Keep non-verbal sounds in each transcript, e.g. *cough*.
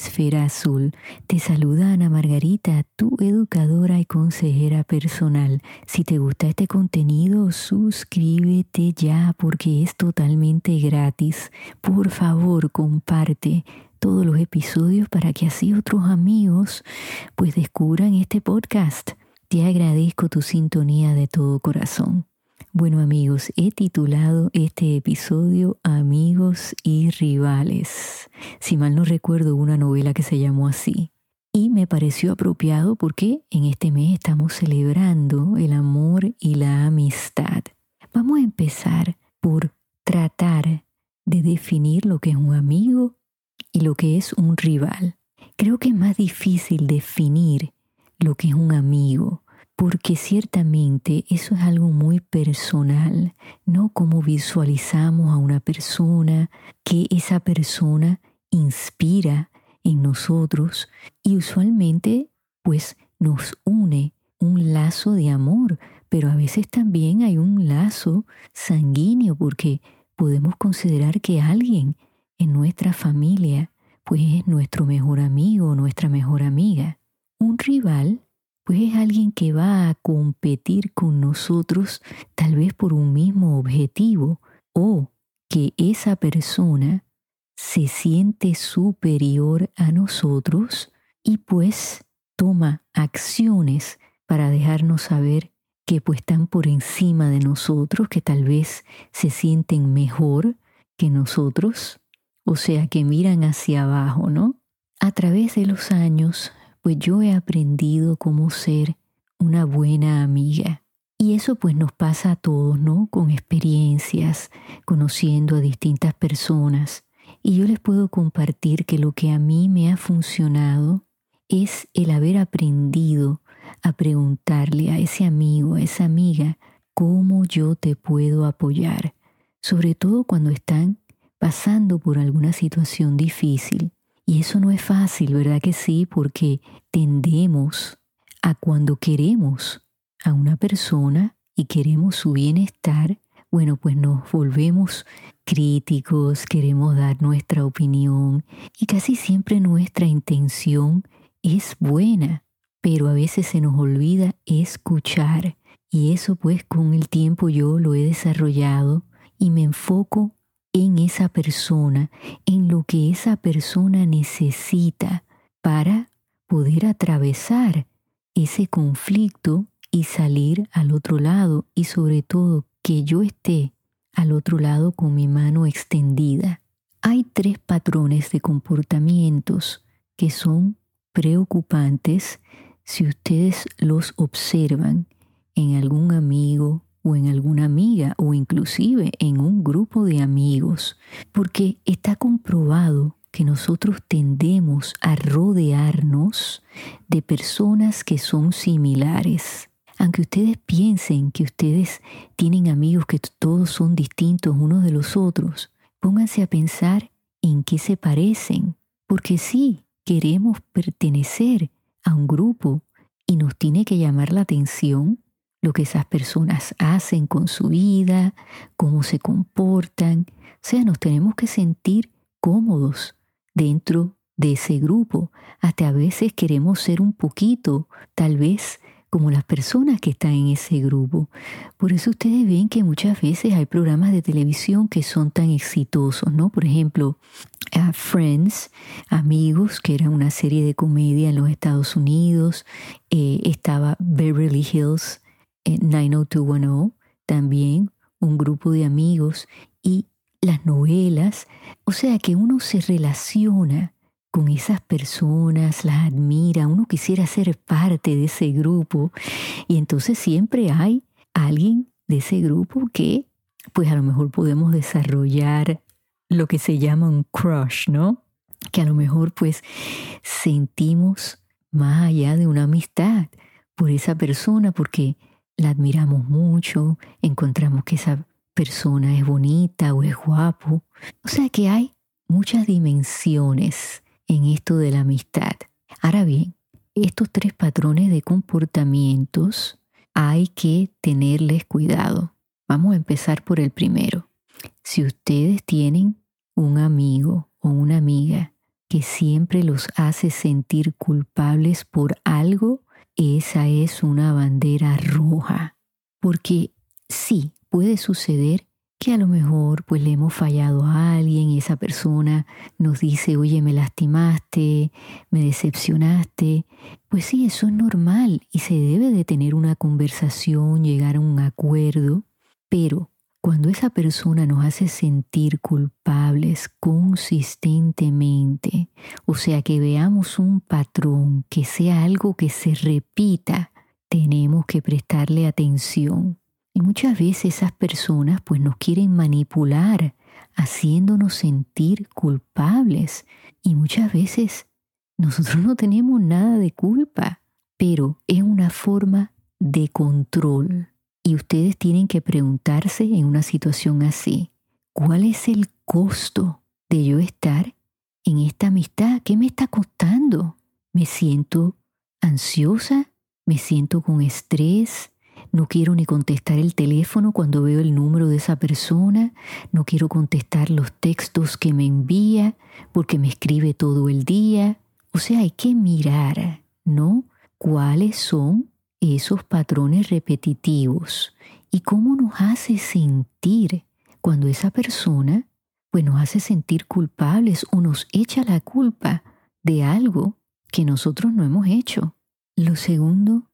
Esfera Azul. Te saluda Ana Margarita, tu educadora y consejera personal. Si te gusta este contenido, suscríbete ya porque es totalmente gratis. Por favor, comparte todos los episodios para que así otros amigos pues descubran este podcast. Te agradezco tu sintonía de todo corazón. Bueno amigos, he titulado este episodio Amigos y Rivales. Si mal no recuerdo una novela que se llamó así. Y me pareció apropiado porque en este mes estamos celebrando el amor y la amistad. Vamos a empezar por tratar de definir lo que es un amigo y lo que es un rival. Creo que es más difícil definir lo que es un amigo porque ciertamente eso es algo muy personal, no como visualizamos a una persona, que esa persona inspira en nosotros y usualmente pues nos une un lazo de amor, pero a veces también hay un lazo sanguíneo porque podemos considerar que alguien en nuestra familia pues es nuestro mejor amigo o nuestra mejor amiga. Un rival pues es alguien que va a competir con nosotros tal vez por un mismo objetivo o que esa persona se siente superior a nosotros y pues toma acciones para dejarnos saber que pues están por encima de nosotros, que tal vez se sienten mejor que nosotros, o sea, que miran hacia abajo, ¿no? A través de los años pues yo he aprendido cómo ser una buena amiga. Y eso pues nos pasa a todos, ¿no? Con experiencias, conociendo a distintas personas. Y yo les puedo compartir que lo que a mí me ha funcionado es el haber aprendido a preguntarle a ese amigo, a esa amiga, cómo yo te puedo apoyar, sobre todo cuando están pasando por alguna situación difícil. Y eso no es fácil, ¿verdad que sí? Porque tendemos a cuando queremos a una persona y queremos su bienestar, bueno, pues nos volvemos críticos, queremos dar nuestra opinión y casi siempre nuestra intención es buena, pero a veces se nos olvida escuchar y eso pues con el tiempo yo lo he desarrollado y me enfoco en esa persona, en lo que esa persona necesita para poder atravesar ese conflicto y salir al otro lado y sobre todo que yo esté al otro lado con mi mano extendida. Hay tres patrones de comportamientos que son preocupantes si ustedes los observan en algún amigo, o en alguna amiga o inclusive en un grupo de amigos, porque está comprobado que nosotros tendemos a rodearnos de personas que son similares. Aunque ustedes piensen que ustedes tienen amigos que todos son distintos unos de los otros, pónganse a pensar en qué se parecen, porque sí, queremos pertenecer a un grupo y nos tiene que llamar la atención lo que esas personas hacen con su vida, cómo se comportan. O sea, nos tenemos que sentir cómodos dentro de ese grupo. Hasta a veces queremos ser un poquito, tal vez, como las personas que están en ese grupo. Por eso ustedes ven que muchas veces hay programas de televisión que son tan exitosos, ¿no? Por ejemplo, Friends, Amigos, que era una serie de comedia en los Estados Unidos. Eh, estaba Beverly Hills, 90210, también un grupo de amigos y las novelas. O sea que uno se relaciona con esas personas, las admira, uno quisiera ser parte de ese grupo y entonces siempre hay alguien de ese grupo que pues a lo mejor podemos desarrollar lo que se llama un crush, ¿no? Que a lo mejor pues sentimos más allá de una amistad por esa persona porque la admiramos mucho, encontramos que esa persona es bonita o es guapo. O sea que hay muchas dimensiones en esto de la amistad. Ahora bien, estos tres patrones de comportamientos hay que tenerles cuidado, Vamos a empezar por el primero. Si ustedes tienen un amigo o una amiga que siempre los hace sentir culpables por algo, esa es una bandera roja. Porque sí, puede suceder que a lo mejor pues le hemos fallado a alguien y esa persona nos dice, oye, me lastimaste, me decepcionaste. Pues sí, eso es normal y se debe de tener una conversación, llegar a un acuerdo, pero cuando esa persona nos hace sentir culpables consistentemente, o sea, que veamos un patrón, que sea algo que se repita, tenemos que prestarle atención y muchas veces esas personas pues nos quieren manipular, haciéndonos sentir culpables. Y muchas veces nosotros no tenemos nada de culpa, pero es una forma de control. Y ustedes tienen que preguntarse en una situación así, ¿cuál es el costo de yo estar en esta amistad? ¿Qué me está costando? ¿Me siento ansiosa? ¿Me siento con estrés? No quiero ni contestar el teléfono cuando veo el número de esa persona. No quiero contestar los textos que me envía porque me escribe todo el día. O sea, hay que mirar, ¿no? ¿Cuáles son esos patrones repetitivos? ¿Y cómo nos hace sentir cuando esa persona pues nos hace sentir culpables o nos echa la culpa de algo que nosotros no hemos hecho? Lo segundo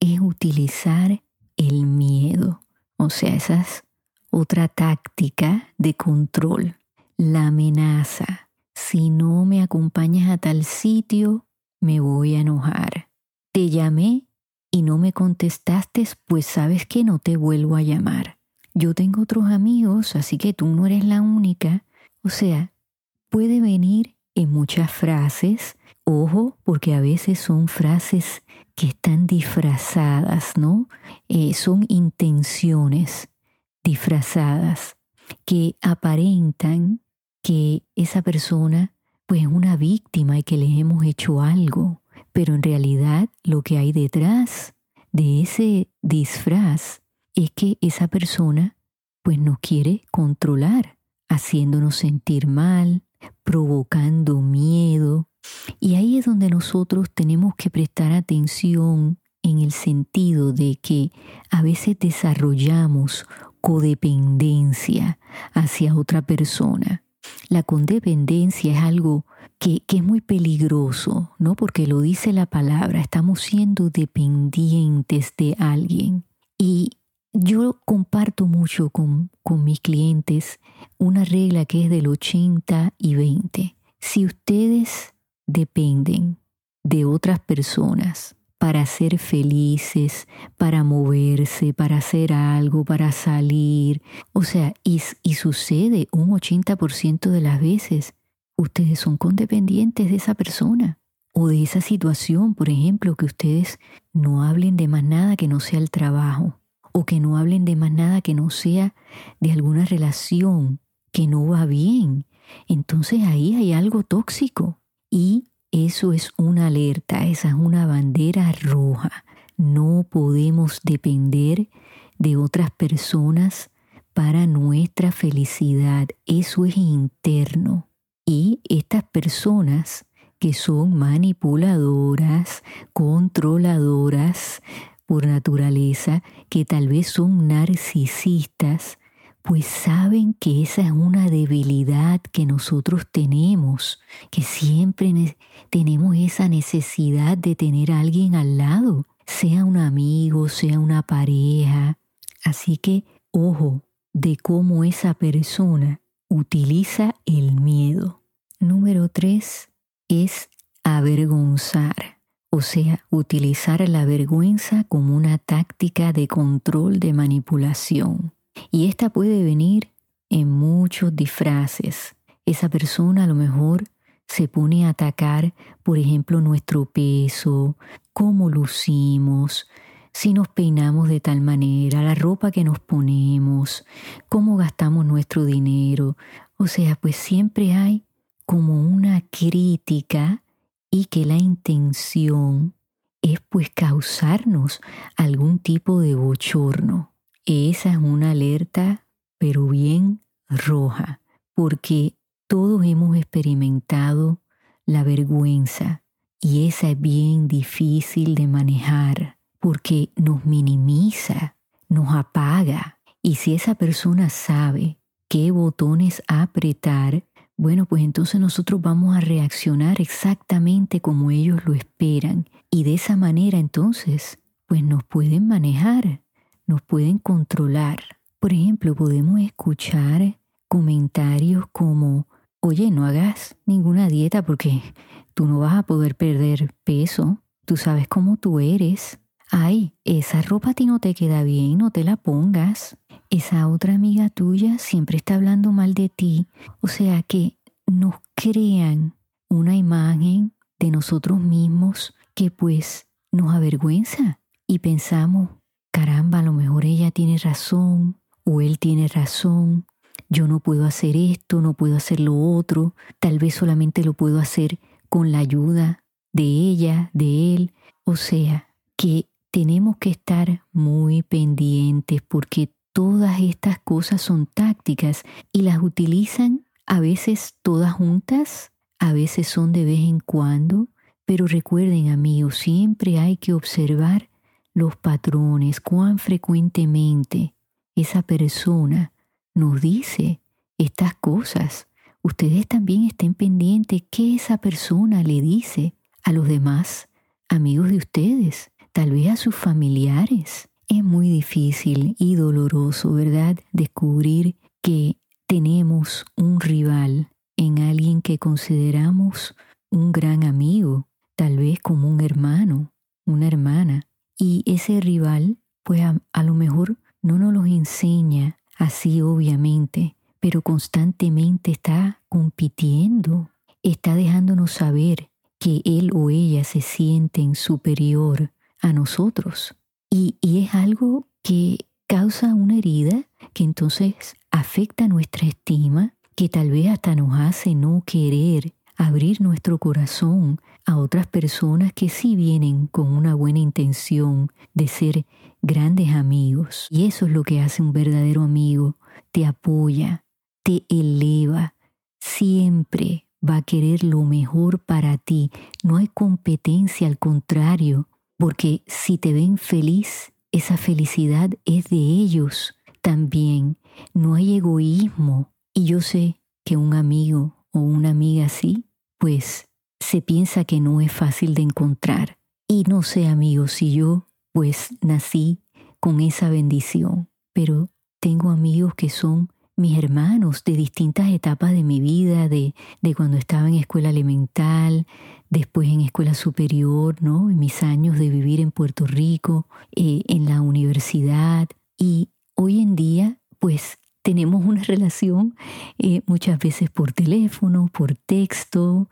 es utilizar el miedo. O sea, esa es otra táctica de control. La amenaza. Si no me acompañas a tal sitio, me voy a enojar. Te llamé y no me contestaste, pues sabes que no te vuelvo a llamar. Yo tengo otros amigos, así que tú no eres la única. O sea, puede venir en muchas frases. Ojo, porque a veces son frases que están disfrazadas, ¿no? Eh, son intenciones disfrazadas que aparentan que esa persona pues es una víctima y que le hemos hecho algo, pero en realidad lo que hay detrás de ese disfraz es que esa persona pues nos quiere controlar, haciéndonos sentir mal, provocando miedo, y ahí es donde nosotros tenemos que prestar atención en el sentido de que a veces desarrollamos codependencia hacia otra persona. La codependencia es algo que, que, es muy peligroso, ¿no? Porque lo dice la palabra, estamos siendo dependientes de alguien. Y yo comparto mucho con, con mis clientes una regla que es del 80 y 20. Si ustedes dependen de otras personas para ser felices, para moverse, para hacer algo, para salir. O sea, y, sucede un 80% de las veces, ustedes son condependientes de esa persona o de esa situación, por ejemplo, que ustedes no hablen de más nada que no sea el trabajo o que no hablen de más nada que no sea de alguna relación que no va bien. Entonces ahí hay algo tóxico. Y eso es una alerta, esa es una bandera roja. No podemos depender de otras personas para nuestra felicidad. Eso es interno. Y estas personas que son manipuladoras, controladoras por naturaleza, que tal vez son narcisistas, pues saben que esa es una debilidad que nosotros tenemos, que siempre tenemos esa necesidad de tener a alguien al lado, sea un amigo, sea una pareja. Así que ojo de cómo esa persona utiliza el miedo. Número tres es avergonzar, o sea, utilizar la vergüenza como una táctica de control de manipulación. Y esta puede venir en muchos disfraces. Esa persona a lo mejor se pone a atacar, por ejemplo, nuestro peso, cómo lucimos, si nos peinamos de tal manera, la ropa que nos ponemos, cómo gastamos nuestro dinero. O sea, pues siempre hay como una crítica y que la intención es pues causarnos algún tipo de bochorno. Esa es una alerta, pero bien roja, porque todos hemos experimentado la vergüenza y esa es bien difícil de manejar porque nos minimiza, nos apaga. Y si esa persona sabe qué botones apretar, bueno, pues entonces nosotros vamos a reaccionar exactamente como ellos lo esperan. Y de esa manera entonces, pues nos pueden manejar, nos pueden controlar. Por ejemplo, podemos escuchar comentarios como, oye, no hagas ninguna dieta porque tú no vas a poder perder peso, tú sabes cómo tú eres. Ay, esa ropa a ti no te queda bien, no te la pongas esa otra amiga tuya siempre está hablando mal de ti. O sea que nos crean una imagen de nosotros mismos que pues nos avergüenza y pensamos, caramba, a lo mejor ella tiene razón o él tiene razón, yo no puedo hacer esto, no puedo hacer lo otro, tal vez solamente lo puedo hacer con la ayuda de ella, de él. O sea, que tenemos que estar muy pendientes porque Todas estas cosas son tácticas y las utilizan a veces todas juntas, a veces son de vez en cuando, pero recuerden amigos, siempre hay que observar los patrones, cuán frecuentemente esa persona nos dice estas cosas. Ustedes también estén pendientes qué esa persona le dice a los demás amigos de ustedes, tal vez a sus familiares. Es muy difícil y doloroso, ¿verdad? Descubrir que tenemos un rival en alguien que consideramos un gran amigo, tal vez como un hermano, una hermana. Y ese rival, pues a, lo mejor no nos lo enseña así obviamente, pero constantemente está compitiendo, está dejándonos saber que él o ella se sienten superior a nosotros. Y, es algo que causa una herida que entonces afecta nuestra estima, que tal vez hasta nos hace no querer abrir nuestro corazón a otras personas que sí vienen con una buena intención de ser grandes amigos. Y eso es lo que hace un verdadero amigo. Te apoya, te eleva, siempre va a querer lo mejor para ti. No hay competencia, al contrario, porque si te ven feliz, esa felicidad es de ellos también. No hay egoísmo. Y yo sé que un amigo o una amiga así, pues se piensa que no es fácil de encontrar. Y no sé, amigos, si yo pues nací con esa bendición, pero tengo amigos que son mis hermanos de distintas etapas de mi vida, de, de cuando estaba en escuela elemental, después en escuela superior, ¿no? En mis años de vivir en Puerto Rico, eh, en la universidad. Y hoy en día, pues tenemos una *laughs* relación eh, muchas veces por teléfono, por texto,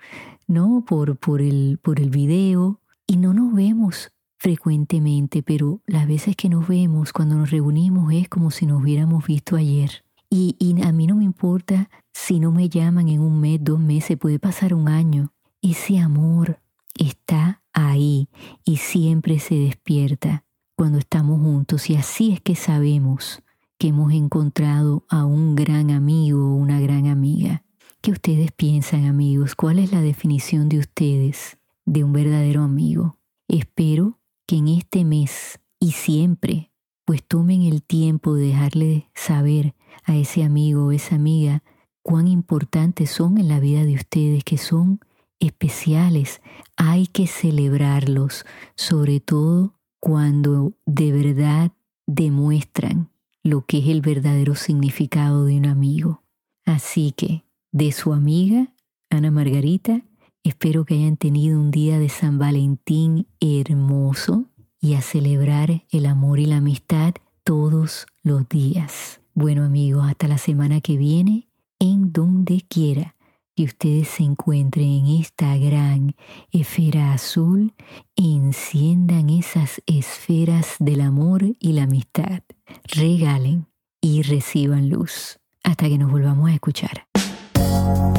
¿no? Por, por, el, por el video. Y no nos vemos frecuentemente, pero las veces que nos vemos, cuando nos reunimos, es como si nos hubiéramos visto ayer. Y, y a mí no me importa si no me llaman en un mes, dos meses, puede pasar un año ese amor está ahí y siempre se despierta cuando estamos juntos y así es que sabemos que hemos encontrado a un gran amigo o una gran amiga. ¿Qué ustedes piensan amigos? ¿Cuál es la definición de ustedes de un verdadero amigo? Espero que en este mes y siempre pues tomen el tiempo de dejarle saber a ese amigo o esa amiga cuán importantes son en la vida de ustedes, que son especiales, hay que celebrarlos, sobre todo cuando de verdad demuestran lo que es el verdadero significado de un amigo. Así que, de su amiga, Ana Margarita, espero que hayan tenido un día de San Valentín hermoso y a celebrar el amor y la amistad todos los días. Bueno amigos, hasta la semana que viene, en donde quiera que ustedes se encuentren en esta gran esfera azul enciendan esas esferas del amor y la amistad. Regalen y reciban luz. Hasta que nos volvamos a escuchar. Thank you.